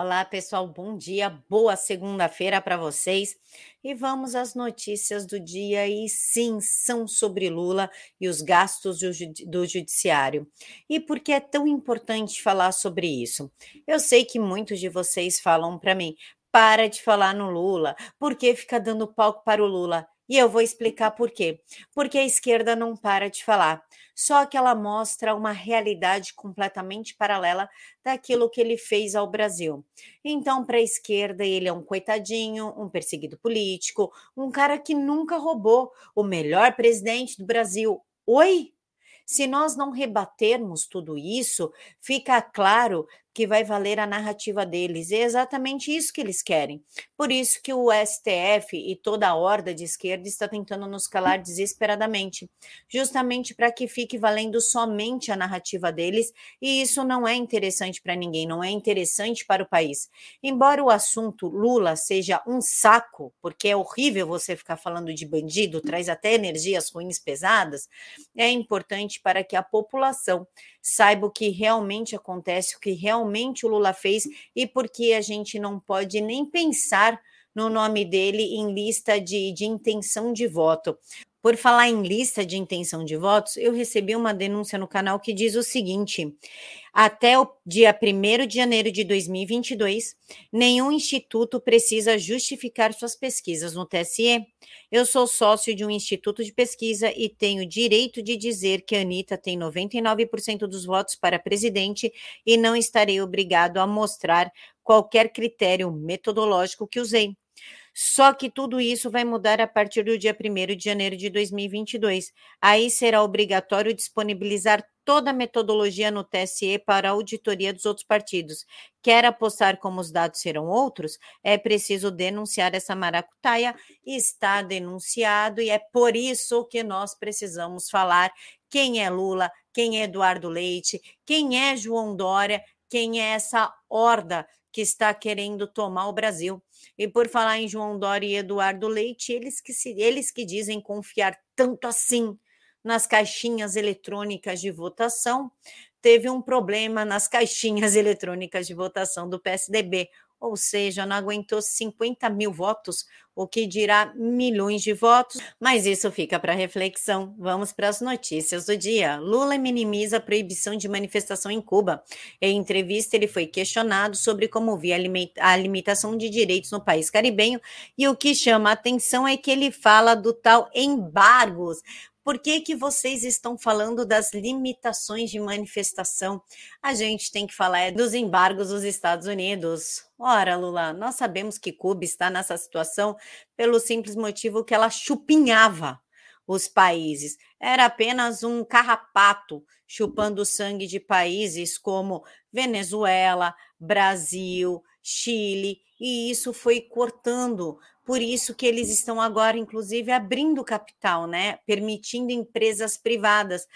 Olá, pessoal, bom dia, boa segunda-feira para vocês. E vamos às notícias do dia, e sim, são sobre Lula e os gastos do, judiciário. E por que é tão importante falar sobre isso? Eu sei que muitos de vocês falam para mim, para de falar no Lula, porque fica dando palco para o Lula. E eu vou explicar por quê. Porque a esquerda não para de falar, só que ela mostra uma realidade completamente paralela daquilo que ele fez ao Brasil. Então, para a esquerda, ele é um coitadinho, um perseguido político, um cara que nunca roubou, o melhor presidente do Brasil. Oi? Se nós não rebatermos tudo isso, fica claro que vai valer a narrativa deles. é exatamente isso que eles querem. Por isso que o STF e toda a horda de esquerda está tentando nos calar desesperadamente, justamente para que fique valendo somente a narrativa deles, e isso não é interessante para ninguém, não é interessante para o país. Embora o assunto Lula seja um saco, porque é horrível você ficar falando de bandido, traz até energias ruins pesadas, é importante para que a população saiba o que realmente acontece, o que realmente o Lula fez e por que a gente não pode nem pensar no nome dele em lista de, de intenção de voto. Por falar em lista de intenção de votos, eu recebi uma denúncia no canal que diz o seguinte: até o dia 1 de janeiro de 2022, nenhum instituto precisa justificar suas pesquisas no TSE. Eu sou sócio de um instituto de pesquisa e tenho direito de dizer que a Anitta tem 99% dos votos para presidente e não estarei obrigado a mostrar qualquer critério metodológico que usei. Só que tudo isso vai mudar a partir do dia 1 de janeiro de 2022. Aí será obrigatório disponibilizar toda a metodologia no TSE para auditoria dos outros partidos. Quer apostar como os dados serão outros? É preciso denunciar essa maracutaia. Está denunciado e é por isso que nós precisamos falar quem é Lula, quem é Eduardo Leite, quem é João Dória, quem é essa horda que está querendo tomar o Brasil. E por falar em João Dória e Eduardo Leite, eles que, se, eles que dizem confiar tanto assim nas caixinhas eletrônicas de votação, teve um problema nas caixinhas eletrônicas de votação do PSDB ou seja, não aguentou 50 mil votos, o que dirá milhões de votos, mas isso fica para reflexão. Vamos para as notícias do dia. Lula minimiza a proibição de manifestação em Cuba. Em entrevista, ele foi questionado sobre como via a limitação de direitos no país caribenho, e o que chama a atenção é que ele fala do tal embargos por que, que vocês estão falando das limitações de manifestação? A gente tem que falar é dos embargos dos Estados Unidos. Ora, Lula, nós sabemos que Cuba está nessa situação pelo simples motivo que ela chupinhava os países. Era apenas um carrapato chupando sangue de países como Venezuela, Brasil, Chile, e isso foi cortando por isso que eles estão agora, inclusive, abrindo capital, né? Permitindo empresas privadas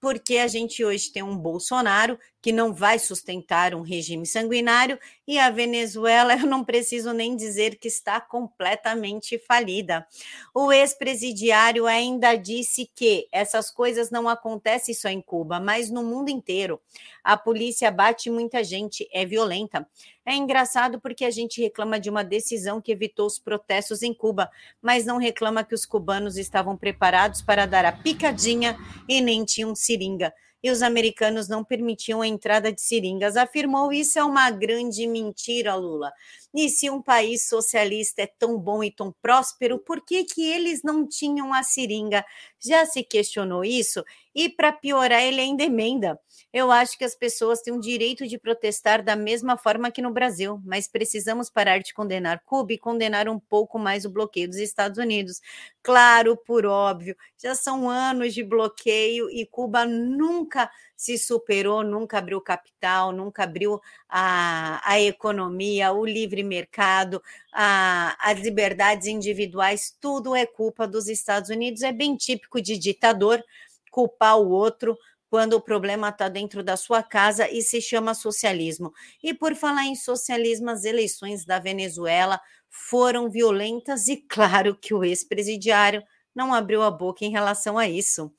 porque a gente hoje tem um Bolsonaro que não vai sustentar um regime sanguinário e a Venezuela, eu não preciso nem dizer que está completamente falida. O ex-presidiário ainda disse que essas coisas não acontecem só em Cuba, mas no mundo inteiro. A polícia bate muita gente, é violenta. É engraçado porque a gente reclama de uma decisão que evitou os protestos em Cuba, mas não reclama que os cubanos estavam preparados para dar a picadinha e nem tinham seringa e os americanos não permitiam a entrada de seringas. Afirmou isso é uma grande mentira, Lula. E se um país socialista é tão bom e tão próspero, por que, que eles não tinham a seringa? Já se questionou isso? E para piorar, ele ainda emenda. Eu acho que as pessoas têm o direito de protestar da mesma forma que no Brasil, mas precisamos parar de condenar Cuba e condenar um pouco mais o bloqueio dos Estados Unidos. Claro, por óbvio, já são anos de bloqueio e Cuba nunca se superou, nunca abriu capital, nunca abriu a, a economia, o livre mercado, a, as liberdades individuais, tudo é culpa dos Estados Unidos. É bem típico de ditador culpar o outro quando o problema está dentro da sua casa e se chama socialismo. E por falar em socialismo, as eleições da Venezuela foram violentas e claro que o ex-presidiário não abriu a boca em relação a isso.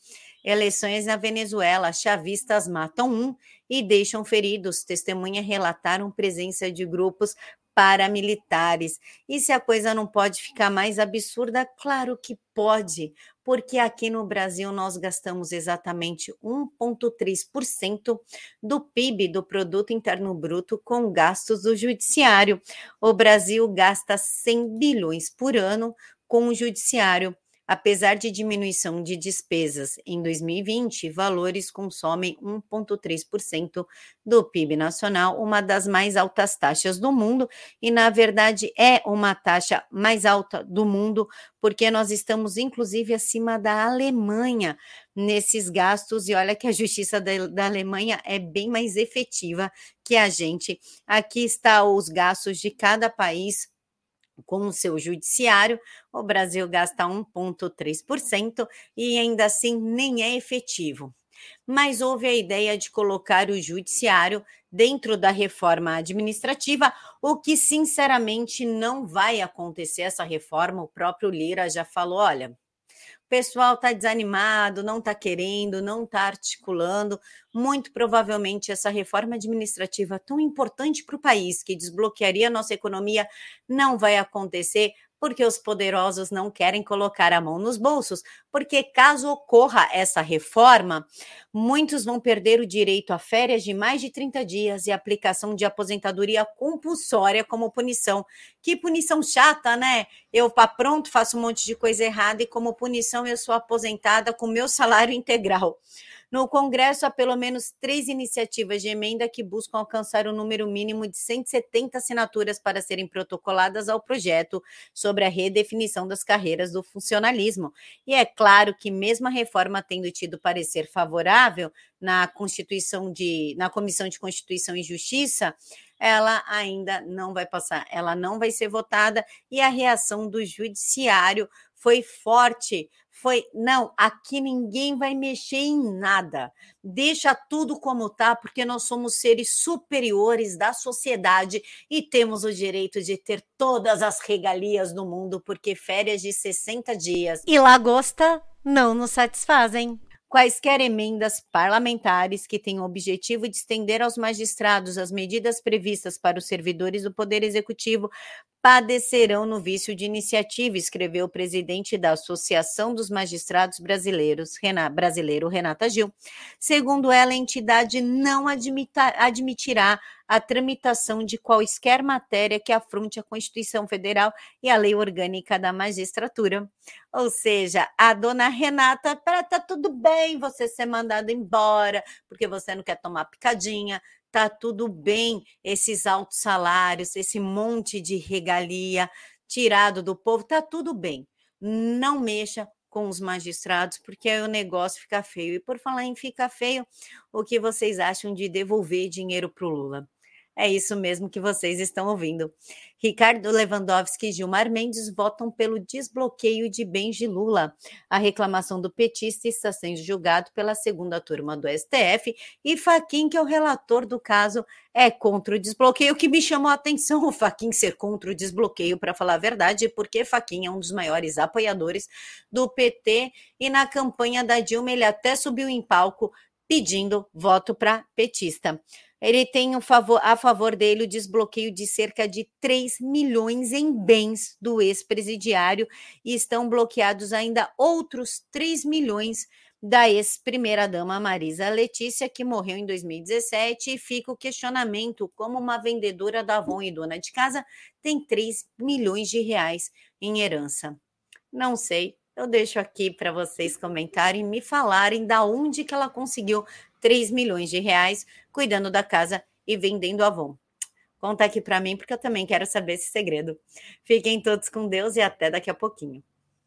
Eleições na Venezuela, chavistas matam um e deixam feridos. Testemunha relataram presença de grupos paramilitares. E se a coisa não pode ficar mais absurda? Claro que pode, porque aqui no Brasil nós gastamos exatamente 1,3% do PIB, do Produto Interno Bruto, com gastos do Judiciário. O Brasil gasta 100 bilhões por ano com o Judiciário. Apesar de diminuição de despesas em 2020, valores consomem 1,3% do PIB nacional, uma das mais altas taxas do mundo, e na verdade é uma taxa mais alta do mundo, porque nós estamos inclusive acima da Alemanha nesses gastos, e olha que a justiça da, da Alemanha é bem mais efetiva que a gente. Aqui está os gastos de cada país com o seu judiciário, o Brasil gasta 1,3% e ainda assim nem é efetivo. Mas houve a ideia de colocar o judiciário dentro da reforma administrativa, o que sinceramente não vai acontecer essa reforma. O próprio Lira já falou: olha, pessoal está desanimado, não está querendo, não está articulando. Muito provavelmente essa reforma administrativa tão importante para o país, que desbloquearia a nossa economia, não vai acontecer porque os poderosos não querem colocar a mão nos bolsos, porque caso ocorra essa reforma, muitos vão perder o direito a férias de mais de 30 dias e aplicação de aposentadoria compulsória como punição. Que punição chata, né? Eu pá pronto, faço um monte de coisa errada e como punição eu sou aposentada com meu salário integral. No Congresso, há pelo menos três iniciativas de emenda que buscam alcançar o número mínimo de 170 assinaturas para serem protocoladas ao projeto sobre a redefinição das carreiras do funcionalismo. E é claro que, mesmo a reforma tendo tido parecer favorável na Constituição de, na Comissão de Constituição e Justiça, ela ainda não vai passar, ela não vai ser votada e a reação do judiciário foi forte foi não, aqui ninguém vai mexer em nada. Deixa tudo como tá, porque nós somos seres superiores da sociedade e temos o direito de ter todas as regalias do mundo, porque férias de 60 dias e lagosta não nos satisfazem quaisquer emendas parlamentares que tenham o objetivo de estender aos magistrados as medidas previstas para os servidores do Poder Executivo padecerão no vício de iniciativa, escreveu o presidente da Associação dos Magistrados Brasileiros, Renata, brasileiro Renata Gil. Segundo ela, a entidade não admita, admitirá a tramitação de quaisquer matéria que afronte a Constituição Federal e a lei orgânica da magistratura. Ou seja, a dona Renata, para tá tudo bem você ser mandado embora, porque você não quer tomar picadinha, tá tudo bem esses altos salários, esse monte de regalia tirado do povo, tá tudo bem. Não mexa com os magistrados, porque aí o negócio fica feio. E por falar em fica feio, o que vocês acham de devolver dinheiro para o Lula? É isso mesmo que vocês estão ouvindo. Ricardo Lewandowski e Gilmar Mendes votam pelo desbloqueio de bens de Lula. A reclamação do petista está sendo julgado pela segunda turma do STF e Faquim, que é o relator do caso, é contra o desbloqueio. O que me chamou a atenção o Faquim ser contra o desbloqueio, para falar a verdade, porque Faquim é um dos maiores apoiadores do PT e na campanha da Dilma ele até subiu em palco pedindo voto para petista ele tem um favor, a favor dele o desbloqueio de cerca de 3 milhões em bens do ex-presidiário e estão bloqueados ainda outros 3 milhões da ex-primeira-dama Marisa Letícia, que morreu em 2017, e fica o questionamento como uma vendedora da Avon e dona de casa tem 3 milhões de reais em herança. Não sei, eu deixo aqui para vocês comentarem e me falarem da onde que ela conseguiu 3 milhões de reais cuidando da casa e vendendo Avon. Conta aqui para mim, porque eu também quero saber esse segredo. Fiquem todos com Deus e até daqui a pouquinho.